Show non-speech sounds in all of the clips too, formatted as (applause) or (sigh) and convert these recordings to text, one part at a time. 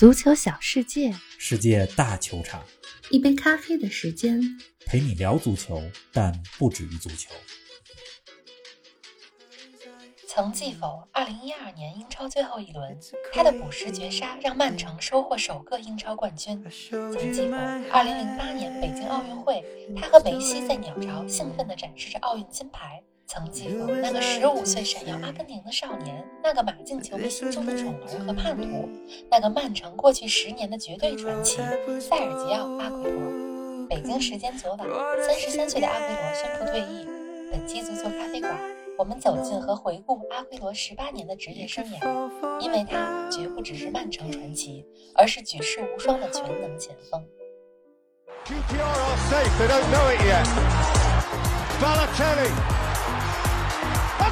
足球小世界，世界大球场，一杯咖啡的时间，陪你聊足球，但不止于足球。曾记否？二零一二年英超最后一轮，他的补时绝杀让曼城收获首个英超冠军。曾记否？二零零八年北京奥运会，他和梅西在鸟巢兴奋地展示着奥运金牌。曾记否？那个十五岁闪耀阿根廷的少年，那个马竞球迷心中的宠儿和叛徒，那个曼城过去十年的绝对传奇塞尔吉奥·阿奎罗。北京时间昨晚，三十三岁的阿奎罗宣布退役。本期足球咖啡馆。我们走进和回顾阿奎罗十八年的职业生涯，因为他绝不只是曼城传奇，而是举世无双的全能前锋。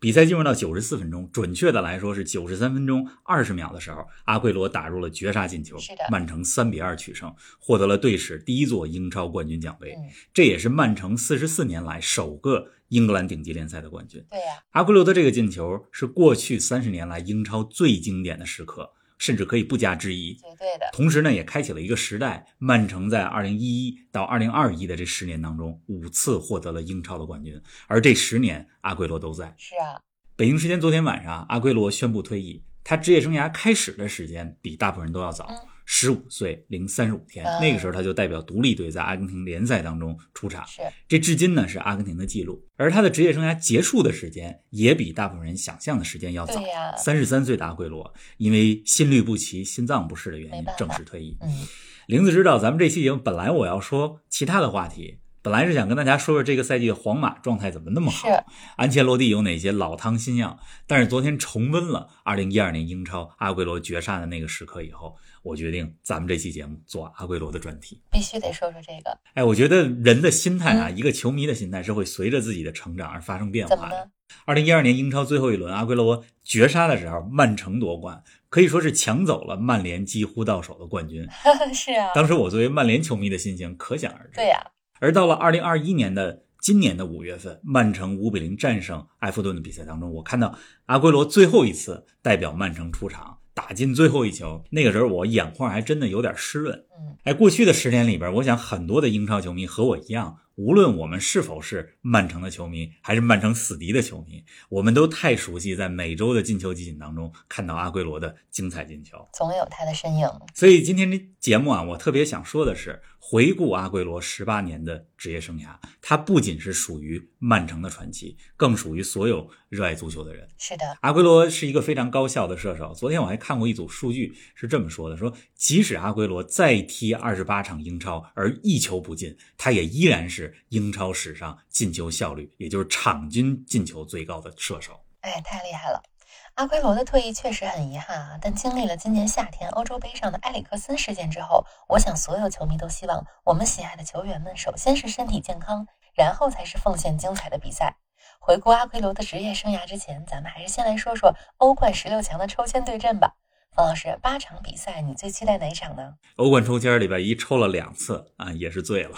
比赛进入到九十四分钟，准确的来说是九十三分钟二十秒的时候，阿奎罗打入了绝杀进球，曼城三比二取胜，获得了队史第一座英超冠军奖杯。这也是曼城四十四年来首个英格兰顶级联赛的冠军。对呀，阿奎罗的这个进球是过去三十年来英超最经典的时刻。甚至可以不加质疑，绝对的。同时呢，也开启了一个时代。曼城在二零一一到二零二一的这十年当中，五次获得了英超的冠军，而这十年阿圭罗都在。是啊，北京时间昨天晚上，阿圭罗宣布退役。他职业生涯开始的时间比大部分人都要早。十五岁零三十五天，那个时候他就代表独立队在阿根廷联赛当中出场。是，这至今呢是阿根廷的记录。而他的职业生涯结束的时间也比大部分人想象的时间要早。三十三岁的阿圭罗因为心律不齐、心脏不适的原因正式退役。嗯，玲子知道咱们这期节目本来我要说其他的话题。本来是想跟大家说说这个赛季的皇马状态怎么那么好，安切洛蒂有哪些老汤新样。但是昨天重温了2012年英超阿圭罗绝杀的那个时刻以后，我决定咱们这期节目做阿圭罗的专题，必须得说说这个。哎，我觉得人的心态啊，一个球迷的心态是会随着自己的成长而发生变化的。二零一二年英超最后一轮阿圭罗绝杀的时候，曼城夺冠，可以说是抢走了曼联几乎到手的冠军。(laughs) 是啊，当时我作为曼联球迷的心情可想而知。对呀。而到了二零二一年的今年的五月份，曼城五比零战胜埃弗顿的比赛当中，我看到阿圭罗最后一次代表曼城出场，打进最后一球。那个时候我眼眶还真的有点湿润。嗯，哎，过去的十年里边，我想很多的英超球迷和我一样。无论我们是否是曼城的球迷，还是曼城死敌的球迷，我们都太熟悉在每周的进球集锦当中看到阿圭罗的精彩进球，总有他的身影。所以今天这节目啊，我特别想说的是，回顾阿圭罗十八年的职业生涯，他不仅是属于曼城的传奇，更属于所有热爱足球的人。是的，阿圭罗是一个非常高效的射手。昨天我还看过一组数据，是这么说的：说即使阿圭罗再踢二十八场英超而一球不进，他也依然是。英超史上进球效率，也就是场均进球最高的射手。哎，太厉害了！阿奎罗的退役确实很遗憾啊。但经历了今年夏天欧洲杯上的埃里克森事件之后，我想所有球迷都希望我们喜爱的球员们，首先是身体健康，然后才是奉献精彩的比赛。回顾阿奎罗的职业生涯之前，咱们还是先来说说欧冠十六强的抽签对阵吧。方老师，八场比赛你最期待哪一场呢？欧冠抽签礼拜一抽了两次啊，也是醉了。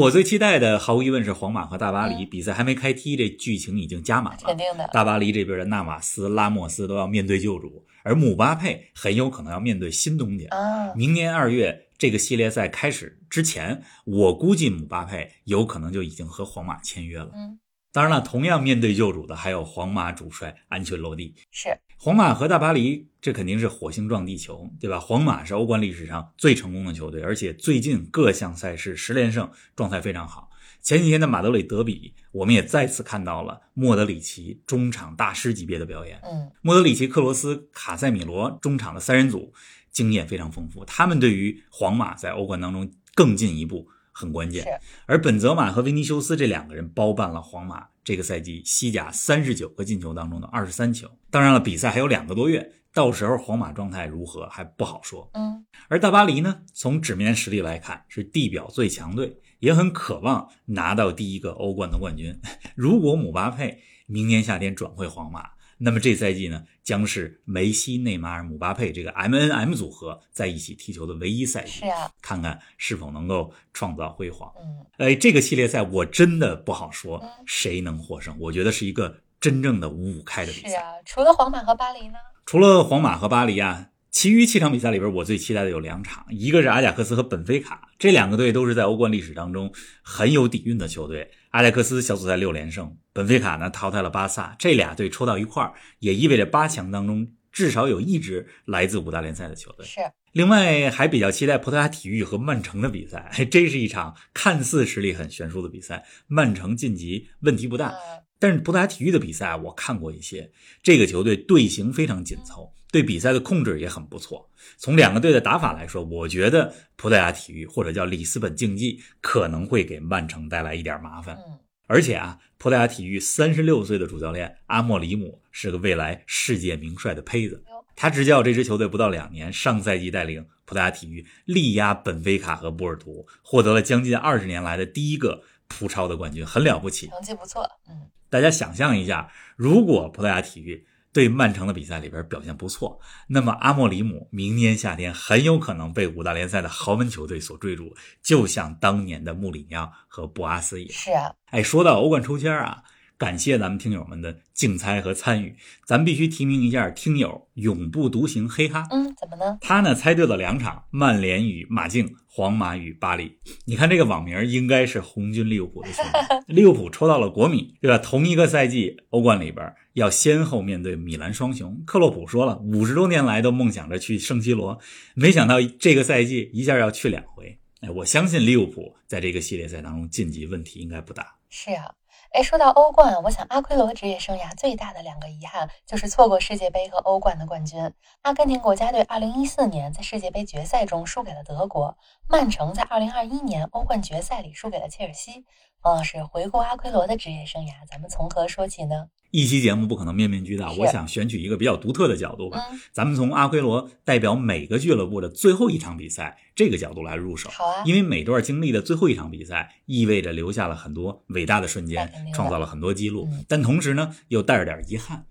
我最期待的毫无疑问是皇马和大巴黎比赛还没开踢，这剧情已经加满了。肯定的。大巴黎这边的纳瓦斯、拉莫斯都要面对旧主，而姆巴佩很有可能要面对新东家。啊，明年二月这个系列赛开始之前，我估计姆巴佩有可能就已经和皇马签约了。嗯。当然了，同样面对旧主的还有皇马主帅安全洛蒂。是皇马和大巴黎，这肯定是火星撞地球，对吧？皇马是欧冠历史上最成功的球队，而且最近各项赛事十连胜，状态非常好。前几天的马德里德比，我们也再次看到了莫德里奇中场大师级别的表演。嗯，莫德里奇、克罗斯、卡塞米罗中场的三人组经验非常丰富，他们对于皇马在欧冠当中更进一步。很关键，而本泽马和维尼修斯这两个人包办了皇马这个赛季西甲三十九个进球当中的二十三球。当然了，比赛还有两个多月，到时候皇马状态如何还不好说。嗯，而大巴黎呢，从纸面实力来看是地表最强队，也很渴望拿到第一个欧冠的冠军。(laughs) 如果姆巴佩明年夏天转会皇马，那么这赛季呢，将是梅西、内马尔、姆巴佩这个 M N M 组合在一起踢球的唯一赛季。是啊，看看是否能够创造辉煌。嗯，哎，这个系列赛我真的不好说嗯谁能获胜，我觉得是一个真正的五五开的比赛。是啊，除了皇马和巴黎呢？除了皇马和巴黎啊，其余七场比赛里边，我最期待的有两场，一个是阿贾克斯和本菲卡，这两个队都是在欧冠历史当中很有底蕴的球队。阿贾克斯小组赛六连胜，本菲卡呢淘汰了巴萨，这俩队抽到一块儿，也意味着八强当中至少有一支来自五大联赛的球队。是，另外还比较期待葡萄牙体育和曼城的比赛，(laughs) 这是一场看似实力很悬殊的比赛，曼城晋级问题不大。嗯，但是葡萄牙体育的比赛我看过一些，这个球队队形非常紧凑，对比赛的控制也很不错。从两个队的打法来说，我觉得葡萄牙体育或者叫里斯本竞技可能会给曼城带来一点麻烦。嗯，而且啊，葡萄牙体育三十六岁的主教练阿莫里姆是个未来世界名帅的胚子。他执教这支球队不到两年，上赛季带领葡萄牙体育力压本菲卡和波尔图，获得了将近二十年来的第一个葡超的冠军，很了不起。成绩不错。嗯，大家想象一下，如果葡萄牙体育对曼城的比赛里边表现不错，那么阿莫里姆明年夏天很有可能被五大联赛的豪门球队所追逐，就像当年的穆里尼奥和博阿斯一样。是啊，哎，说到欧冠抽签啊，感谢咱们听友们的竞猜和参与，咱必须提名一下听友永不独行黑哈。嗯，怎么呢？他呢猜对了两场，曼联与马竞，皇马与巴黎。你看这个网名应该是红军利物浦的球迷，(laughs) 利物浦抽到了国米，对吧？同一个赛季欧冠里边要先后面对米兰双雄。克洛普说了，五十多年来都梦想着去圣西罗，没想到这个赛季一下要去两回。哎，我相信利物浦在这个系列赛当中晋级问题应该不大。是啊，哎，说到欧冠，我想阿奎罗职业生涯最大的两个遗憾就是错过世界杯和欧冠的冠军。阿根廷国家队2014年在世界杯决赛中输给了德国，曼城在2021年欧冠决赛里输给了切尔西。王老师，回顾阿奎罗的职业生涯，咱们从何说起呢？一期节目不可能面面俱到，我想选取一个比较独特的角度吧。嗯，咱们从阿奎罗代表每个俱乐部的最后一场比赛这个角度来入手，好啊，因为每段经历的最后一场比赛，意味着留下了很多伟大的瞬间创造了很多记录嗯，但同时呢，又带着点遗憾。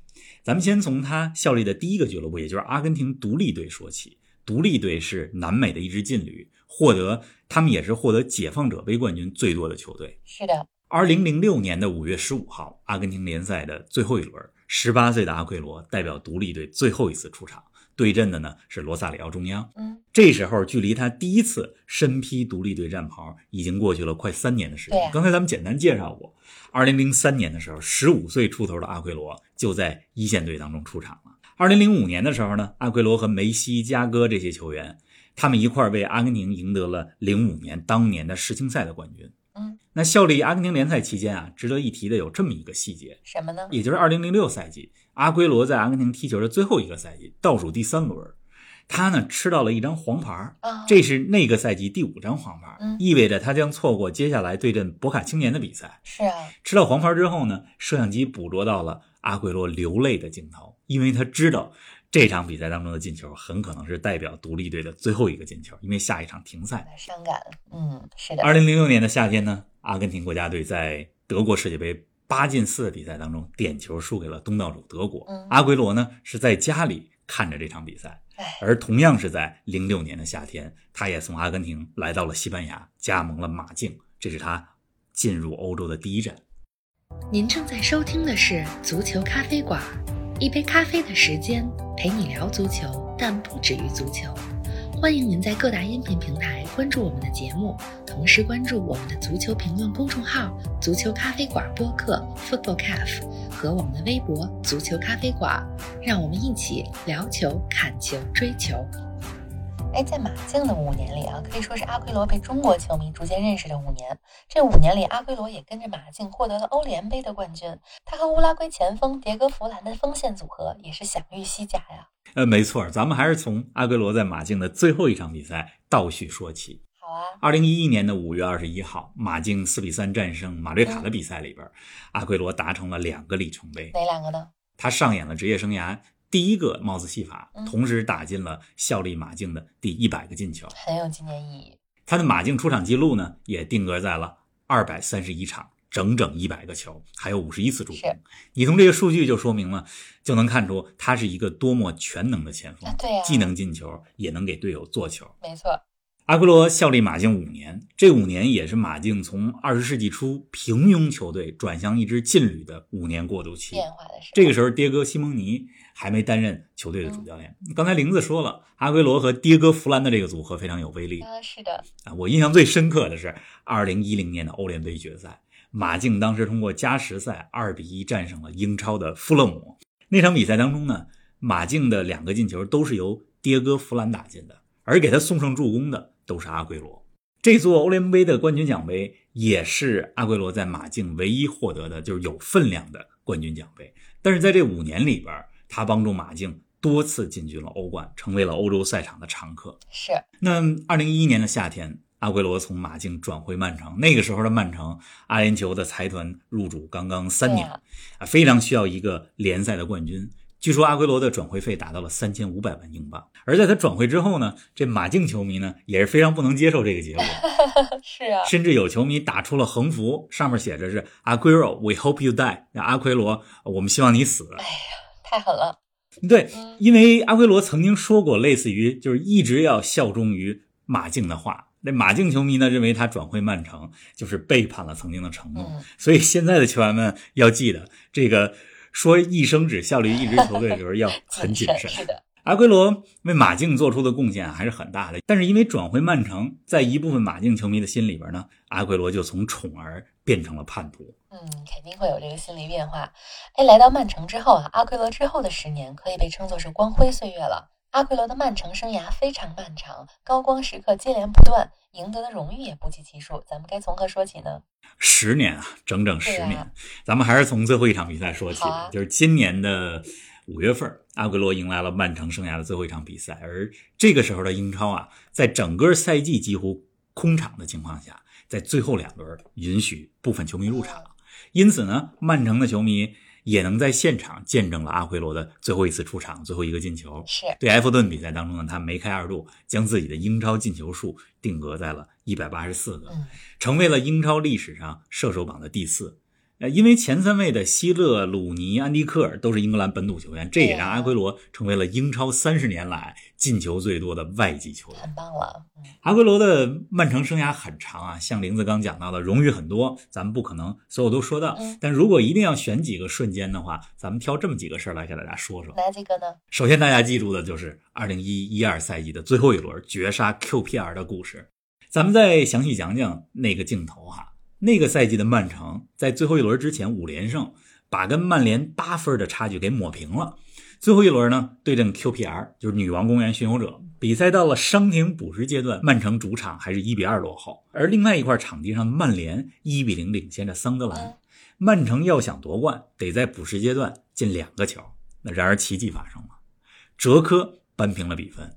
咱们先从他效力的第一个俱乐部，也就是阿根廷独立队说起。独立队是南美的一支劲旅，获得他们也是获得解放者杯冠军最多的球队。是的，二零零六年的五月十五号，阿根廷联赛的最后一轮，十八岁的阿奎罗代表独立队最后一次出场，对阵的呢是罗萨里奥中央。嗯，这时候距离他第一次身披独立队战袍已经过去了快三年的时间。刚才咱们简单介绍过，二零零三年的时候，十五岁出头的阿奎罗就在一线队当中出场了。二零零五年的时候呢，阿奎罗和梅西、加戈这些球员，他们一块儿为阿根廷赢得了零五年当年的世青赛的冠军。嗯，那效力阿根廷联赛期间啊，值得一提的有这么一个细节，什么呢？也就是2006赛季，阿圭罗在阿根廷踢球的最后一个赛季，倒数第三轮，他呢吃到了一张黄牌，啊，这是那个赛季第五张黄牌嗯，意味着他将错过接下来对阵博卡青年的比赛。是啊，吃到黄牌之后呢，摄像机捕捉到了阿圭罗流泪的镜头，因为他知道这场比赛当中的进球很可能是代表独立队的最后一个进球，因为下一场停赛。伤感。嗯，是的，二零零六年的夏天呢，阿根廷国家队在德国世界杯八进四的比赛当中点球输给了东道主德国。嗯阿圭罗呢是在家里看着这场比赛，哎，而同样是在零六年的夏天，他也从阿根廷来到了西班牙，加盟了马竞，这是他进入欧洲的第一站。您正在收听的是《足球咖啡馆》，一杯咖啡的时间陪你聊足球，但不止于足球。欢迎您在各大音频平台关注我们的节目，同时关注我们的足球评论公众号“足球咖啡馆播客 ”（Football Cafe） 和我们的微博“足球咖啡馆”，让我们一起聊球、看球、追球。哎，在马竞的五年里啊，可以说是阿奎罗被中国球迷逐渐认识的五年。这五年里，阿奎罗也跟着马竞获得了欧联杯的冠军。他和乌拉圭前锋迭戈·弗兰的锋线组合也是享誉西甲呀。呃，没错，咱们还是从阿圭罗在马竞的最后一场比赛倒叙说起。好啊，二零一一年的五月二十一号，马竞四比三战胜马略卡的比赛里边，阿圭罗达成了两个里程碑。哪两个呢？他上演了职业生涯第一个帽子戏法，同时打进了效力马竞的第一百个进球，很有纪念意义。他的马竞出场记录呢，也定格在了二百三十一场，整整一百个球，还有五十一次助攻。你从这个数据就说明了，就能看出他是一个多么全能的前锋，对呀，既能进球，也能给队友做球。没错。阿圭罗效力马竞五年，这五年也是马竞从二十世纪初平庸球队转向一支劲旅的五年过渡期。变化的这个时候，迭戈·西蒙尼还没担任球队的主教练。刚才玲子说了，阿圭罗和迭戈·弗兰的这个组合非常有威力。啊，是的。啊，我印象最深刻的是二零一零年的欧联杯决赛，马竞当时通过加时赛二比一战胜了英超的富勒姆。那场比赛当中呢，马竞的两个进球都是由迭戈·弗兰打进的，而给他送上助攻的。都是阿圭罗，这座欧联杯的冠军奖杯也是阿圭罗在马竞唯一获得的，就是有分量的冠军奖杯。但是在这五年里边，他帮助马竞多次进军了欧冠，成为了欧洲赛场的常客。是。那二零一一年的夏天，阿圭罗从马竞转回曼城，那个时候的曼城，阿联酋的财团入主刚刚三年，啊，非常需要一个联赛的冠军。据说阿圭罗的转会费达到了三千五百万英镑，而在他转会之后呢，这马竞球迷呢也是非常不能接受这个结果，(laughs) 是啊，甚至有球迷打出了横幅，上面写着是阿圭罗，We hope you die，阿奎罗，我们希望你死。哎呀，太狠了。对，因为阿圭罗曾经说过类似于就是一直要效忠于马竞的话，那马竞球迷呢认为他转会曼城就是背叛了曾经的承诺，所以现在的球员们要记得这个。说一生只效力于一支球队的时候要 (laughs) 很谨慎。是的，阿圭罗为马竞做出的贡献还是很大的，但是因为转回曼城，在一部分马竞球迷的心里边呢，阿圭罗就从宠儿变成了叛徒。嗯，肯定会有这个心理变化。哎，来到曼城之后啊，阿圭罗之后的十年可以被称作是光辉岁月了。阿奎罗的曼城生涯非常漫长，高光时刻接连不断，赢得的荣誉也不计其数。咱们该从何说起呢？十年啊，整整十年。咱们还是从最后一场比赛说起，就是今年的五月份，阿奎罗迎来了曼城生涯的最后一场比赛。而这个时候的英超啊，在整个赛季几乎空场的情况下，在最后两轮允许部分球迷入场，因此呢，曼城的球迷。也能在现场见证了阿奎罗的最后一次出场，最后一个进球。是对埃弗顿比赛当中呢，他梅开二度，将自己的英超进球数定格在了一百八十四个，成为了英超历史上射手榜的第四。呃，因为前三位的希勒、鲁尼、安迪克尔都是英格兰本土球员，这也让阿奎罗成为了英超三十年来进球最多的外籍球员。很棒了。阿奎罗的曼城生涯很长啊，像林子刚讲到的，荣誉很多，咱们不可能所有都说到。但如果一定要选几个瞬间的话，咱们挑这么几个事儿来给大家说说。哪几个呢？首先，大家记住的就是二零一一二赛季的最后一轮绝杀 QPR 的故事。咱们再详细讲讲那个镜头哈。那个赛季的曼城在最后一轮之前五连胜，把跟曼联八分的差距给抹平了。最后一轮呢，对阵 QPR，就是女王公园巡游者。比赛到了伤停补时阶段，曼城主场还是一比二落后，而另外一块场地上，曼联一比零领先着桑德兰。曼城要想夺冠，得在补时阶段进两个球。那然而奇迹发生了，哲科扳平了比分，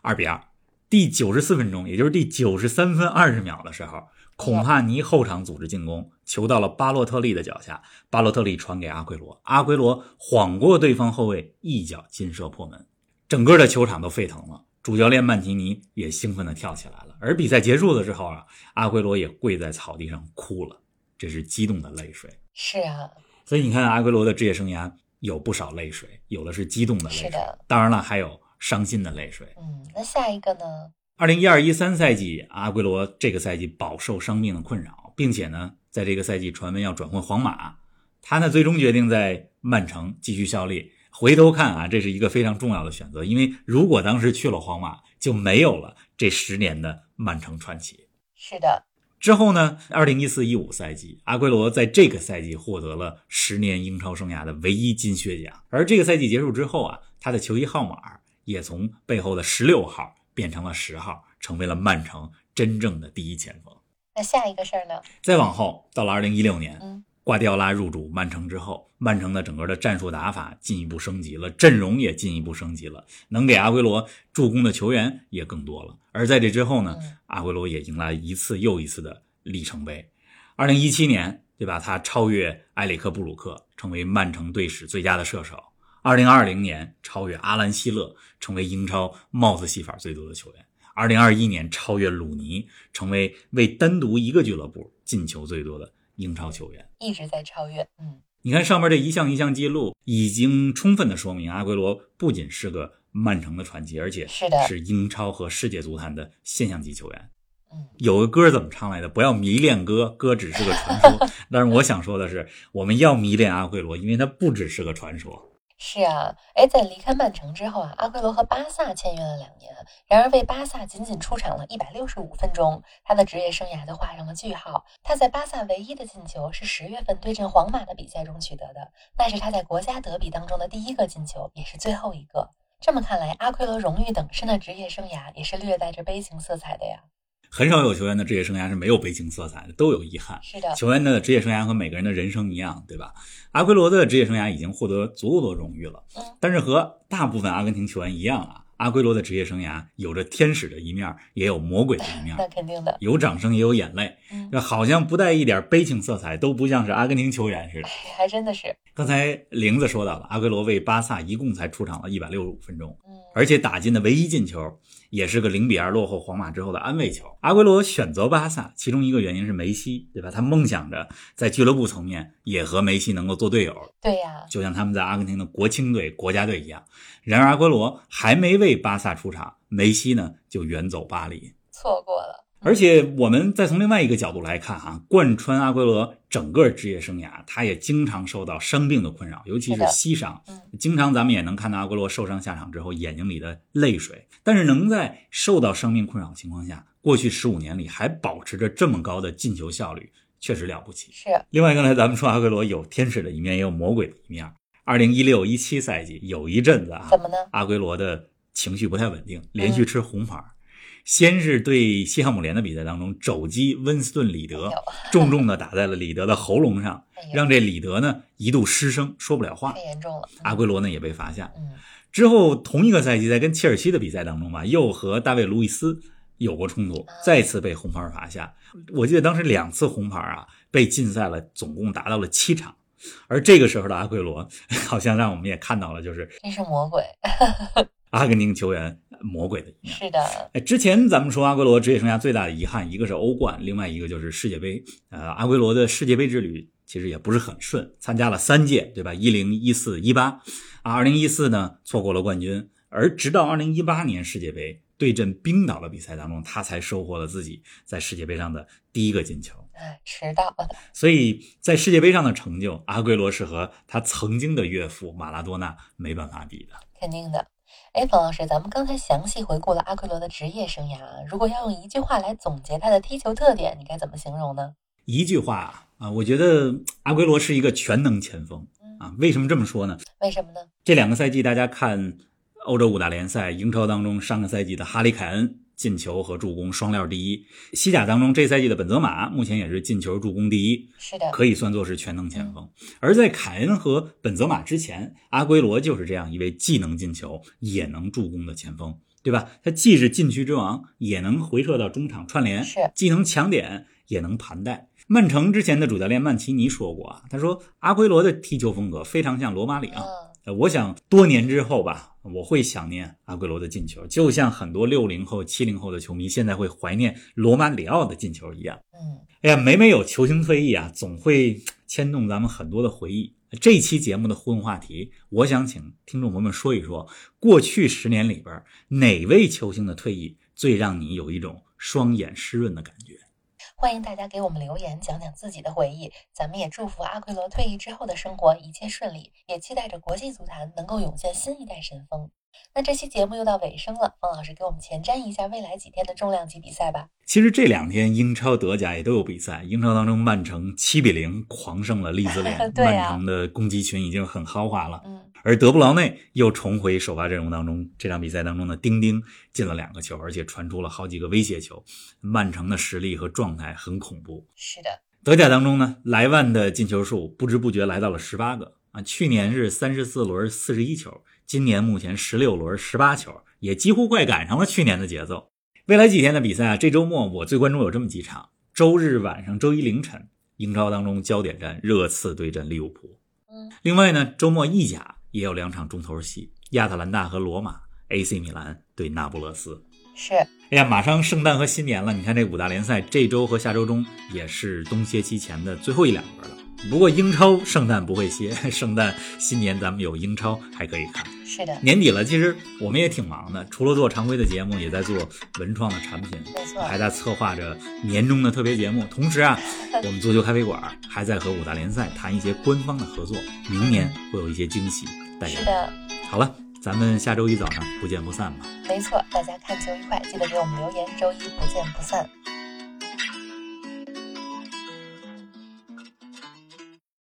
二比二。第九十四分钟，也就是第九十三分二十秒的时候。孔帕尼后场组织进攻，球到了巴洛特利的脚下，巴洛特利传给阿圭罗，阿圭罗晃过对方后卫，一脚劲射破门，整个的球场都沸腾了。主教练曼提尼也兴奋地跳起来了。而比赛结束的时候啊，阿圭罗也跪在草地上哭了，这是激动的泪水。是啊，所以你看阿圭罗的职业生涯有不少泪水，有的是激动的泪水，是的，当然了，还有伤心的泪水。嗯，那下一个呢？二零一二一三赛季，阿圭罗这个赛季饱受伤病的困扰，并且呢，在这个赛季传闻要转会皇马，他呢最终决定在曼城继续效力。回头看啊，这是一个非常重要的选择，因为如果当时去了皇马，就没有了这十年的曼城传奇。是的。之后呢，二零一四一五赛季，阿圭罗在这个赛季获得了十年英超生涯的唯一金靴奖，而这个赛季结束之后啊，他的球衣号码也从背后的十六号。变成了十号，成为了曼城真正的第一前锋。那下一个事儿呢？再往后，到了二零一六年，嗯，瓜迪奥拉入主曼城之后，曼城的整个的战术打法进一步升级了，阵容也进一步升级了，能给阿圭罗助攻的球员也更多了。而在这之后呢，阿圭罗也迎来一次又一次的里程碑。二零一七年，对吧？他超越埃里克布鲁克，成为曼城队史最佳的射手。二零二零年超越阿兰·希勒，成为英超帽子戏法最多的球员。二零二一年超越鲁尼，成为为单独一个俱乐部进球最多的英超球员。一直在超越，嗯。你看上面这一项一项记录，已经充分的说明阿圭罗不仅是个曼城的传奇，而且是的，是英超和世界足坛的现象级球员。嗯，有个歌怎么唱来的？不要迷恋歌，歌只是个传说。(laughs) 但是我想说的是，我们要迷恋阿圭罗，因为他不只是个传说。是啊，哎，在离开曼城之后啊，阿圭罗和巴萨签约了两年，然而为巴萨仅仅出场了一百六十五分钟，他的职业生涯就画上了句号。他在巴萨唯一的进球是十月份对阵皇马的比赛中取得的，那是他在国家德比当中的第一个进球，也是最后一个。这么看来，阿圭罗荣誉等身的职业生涯也是略带着悲情色彩的呀。很少有球员的职业生涯是没有悲情色彩的，都有遗憾。是的，球员的职业生涯和每个人的人生一样，对吧？阿圭罗的职业生涯已经获得足够多荣誉了，但是和大部分阿根廷球员一样啊，阿圭罗的职业生涯有着天使的一面，也有魔鬼的一面。(laughs) 那肯定的，有掌声也有眼泪，这好像不带一点悲情色彩，都不像是阿根廷球员似的。还真的是。刚才玲子说到了，阿圭罗为巴萨一共才出场了一百六十五分钟，而且打进的唯一进球。也是个零比二落后皇马之后的安慰球。阿圭罗选择巴萨，其中一个原因是梅西，对吧？他梦想着在俱乐部层面也和梅西能够做队友。对呀，就像他们在阿根廷的国青队、国家队一样。然而阿圭罗还没为巴萨出场，梅西呢就远走巴黎，错过了。而且我们再从另外一个角度来看，哈，贯穿阿圭罗整个职业生涯，他也经常受到伤病的困扰，尤其是膝伤。经常咱们也能看到阿圭罗受伤下场之后眼睛里的泪水。但是能在受到伤病困扰的情况下，过去十五年里还保持着这么高的进球效率，确实了不起。是。另外，刚才咱们说阿圭罗有天使的一面，也有魔鬼的一面。二零一六一七赛季有一阵子啊，怎么呢？阿圭罗的情绪不太稳定，连续吃红牌。先是对西汉姆联的比赛当中肘击温斯顿·里德，(laughs) 重重的打在了里德的喉咙上，让这里德呢一度失声，说不了话。太严重了。阿圭罗呢也被罚下。嗯。之后同一个赛季，在跟切尔西的比赛当中吧，又和大卫·路易斯有过冲突，再次被红牌罚下。我记得当时两次红牌啊，被禁赛了，总共达到了七场。而这个时候的阿圭罗，好像让我们也看到了，就是这是魔鬼。(laughs) 阿根廷球员。魔鬼的一面是的，哎，之前咱们说阿圭罗职业生涯最大的遗憾，一个是欧冠，另外一个就是世界杯。呃，阿圭罗的世界杯之旅其实也不是很顺，参加了三届，对吧？一零、一四、一八，啊，二零一四呢错过了冠军，而直到二零一八年世界杯对阵冰岛的比赛当中，他才收获了自己在世界杯上的第一个进球。哎，迟到了。所以在世界杯上的成就，阿圭罗是和他曾经的岳父马拉多纳没办法比的。肯定的。哎，冯老师，咱们刚才详细回顾了阿奎罗的职业生涯，如果要用一句话来总结他的踢球特点，你该怎么形容呢？一句话啊，我觉得阿圭罗是一个全能前锋啊。为什么这么说呢？为什么呢？这两个赛季，大家看欧洲五大联赛、英超当中，上个赛季的哈里凯恩。进球和助攻双料第一，西甲当中这赛季的本泽马目前也是进球助攻第一，是的，可以算作是全能前锋。而在凯恩和本泽马之前，阿圭罗就是这样一位既能进球也能助攻的前锋，对吧？他既是禁区之王，也能回撤到中场串联，是既能抢点也能盘带。曼城之前的主教练曼奇尼说过啊，他说阿圭罗的踢球风格非常像罗马里奥。我想多年之后吧，我会想念阿圭罗的进球，就像很多六零后、七零后的球迷现在会怀念罗马里奥的进球一样。嗯，哎呀，每每有球星退役啊，总会牵动咱们很多的回忆。这期节目的互动话题，我想请听众朋友们说一说，过去十年里边哪位球星的退役最让你有一种双眼湿润的感觉？欢迎大家给我们留言，讲讲自己的回忆。咱们也祝福阿奎罗退役之后的生活一切顺利，也期待着国际足坛能够涌现新一代神锋。那这期节目又到尾声了，方老师给我们前瞻一下未来几天的重量级比赛吧。其实这两天英超、德甲也都有比赛。英超当中，曼城七比零狂胜了利兹联，(laughs) 曼城的攻击群已经很豪华了。嗯。而德布劳内又重回首发阵容当中，这场比赛当中的丁丁进了两个球，而且传出了好几个威胁球。曼城的实力和状态很恐怖。是的，德甲当中呢，莱万的进球数不知不觉来到了十八个啊，去年是三十四轮四十一球，今年目前十六轮十八球，也几乎快赶上了去年的节奏。未来几天的比赛啊，这周末我最关注有这么几场：周日晚上、周一凌晨，英超当中焦点战热刺对阵利物浦。嗯，另外呢，周末意甲。也有两场重头戏：亚特兰大和罗马，AC 米兰对那不勒斯。是，哎呀，马上圣诞和新年了，你看这五大联赛这周和下周中也是冬歇期前的最后一两轮了。不过英超圣诞不会歇，(laughs) 圣诞新年咱们有英超还可以看。是的，年底了，其实我们也挺忙的，除了做常规的节目，也在做文创的产品，没错，还在策划着年终的特别节目。同时啊，(laughs) 我们足球咖啡馆还在和五大联赛谈一些官方的合作，明年会有一些惊喜带给。是的，好了。咱们下周一早上不见不散吧。没错，大家看球愉快，记得给我们留言，周一不见不散。